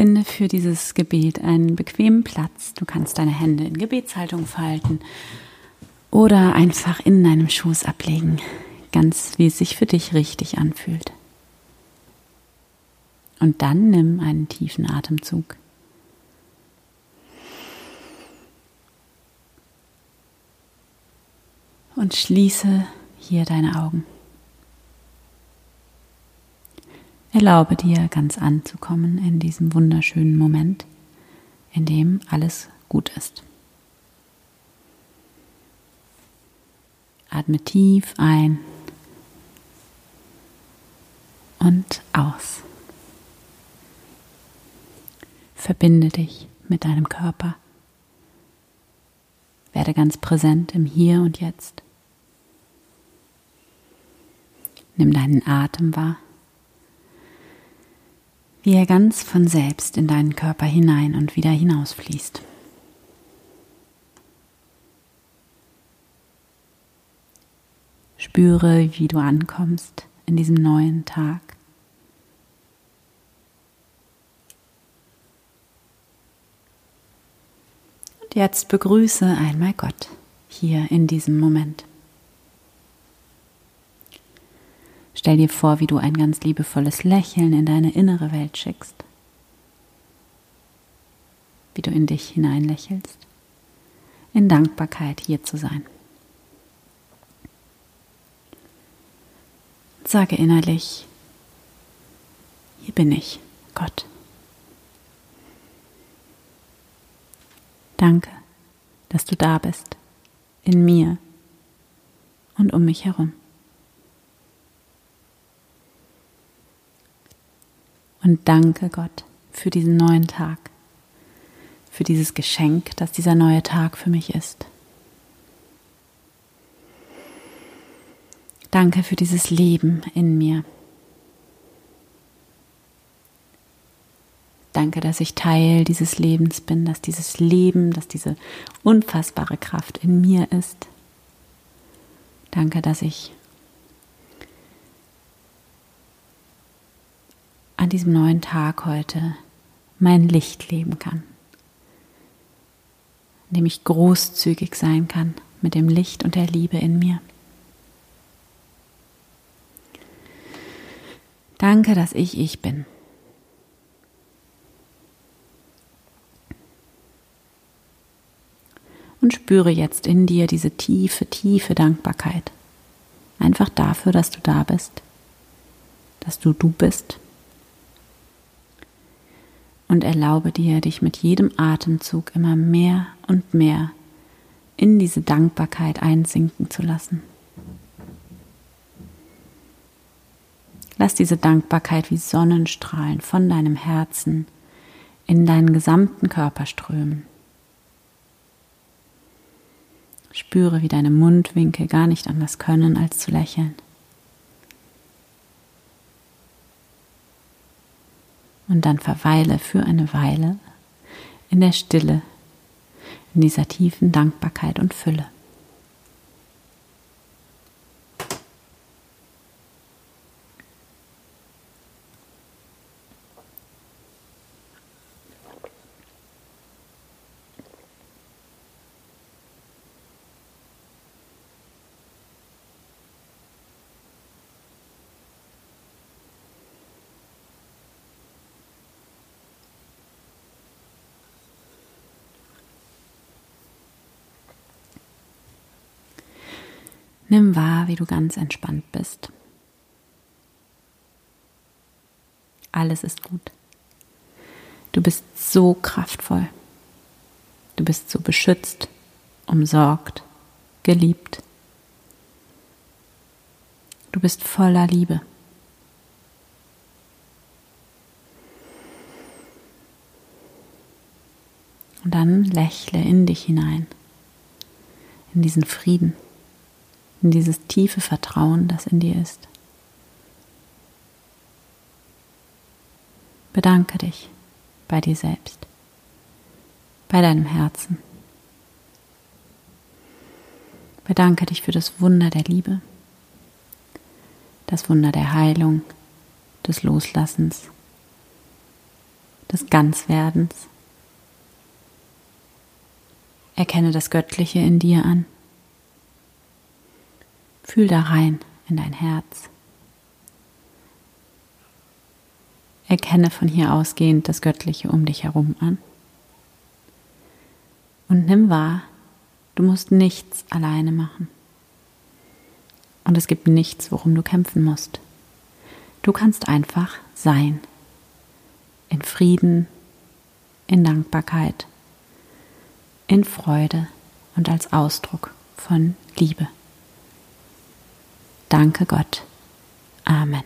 Finde für dieses Gebet einen bequemen Platz. Du kannst deine Hände in Gebetshaltung falten oder einfach in deinem Schoß ablegen, ganz wie es sich für dich richtig anfühlt. Und dann nimm einen tiefen Atemzug. Und schließe hier deine Augen. Erlaube dir ganz anzukommen in diesem wunderschönen Moment, in dem alles gut ist. Atme tief ein und aus. Verbinde dich mit deinem Körper. Werde ganz präsent im Hier und Jetzt. Nimm deinen Atem wahr wie er ganz von selbst in deinen Körper hinein und wieder hinausfließt. Spüre, wie du ankommst in diesem neuen Tag. Und jetzt begrüße einmal Gott hier in diesem Moment. Stell dir vor, wie du ein ganz liebevolles Lächeln in deine innere Welt schickst. Wie du in dich hineinlächelst. In Dankbarkeit hier zu sein. Sage innerlich, hier bin ich, Gott. Danke, dass du da bist, in mir und um mich herum. Und danke Gott für diesen neuen Tag, für dieses Geschenk, das dieser neue Tag für mich ist. Danke für dieses Leben in mir. Danke, dass ich Teil dieses Lebens bin, dass dieses Leben, dass diese unfassbare Kraft in mir ist. Danke, dass ich an diesem neuen Tag heute mein Licht leben kann, indem ich großzügig sein kann mit dem Licht und der Liebe in mir. Danke, dass ich ich bin. Und spüre jetzt in dir diese tiefe, tiefe Dankbarkeit. Einfach dafür, dass du da bist, dass du du bist und erlaube dir, dich mit jedem Atemzug immer mehr und mehr in diese Dankbarkeit einsinken zu lassen. Lass diese Dankbarkeit wie Sonnenstrahlen von deinem Herzen in deinen gesamten Körper strömen. Spüre, wie deine Mundwinkel gar nicht anders können, als zu lächeln. Und dann verweile für eine Weile in der Stille, in dieser tiefen Dankbarkeit und Fülle. Nimm wahr, wie du ganz entspannt bist. Alles ist gut. Du bist so kraftvoll. Du bist so beschützt, umsorgt, geliebt. Du bist voller Liebe. Und dann lächle in dich hinein, in diesen Frieden in dieses tiefe Vertrauen, das in dir ist. Bedanke dich bei dir selbst, bei deinem Herzen. Bedanke dich für das Wunder der Liebe, das Wunder der Heilung, des Loslassens, des Ganzwerdens. Erkenne das Göttliche in dir an. Fühl da rein in dein Herz. Erkenne von hier ausgehend das Göttliche um dich herum an. Und nimm wahr, du musst nichts alleine machen. Und es gibt nichts, worum du kämpfen musst. Du kannst einfach sein. In Frieden, in Dankbarkeit, in Freude und als Ausdruck von Liebe. Danke Gott. Amen.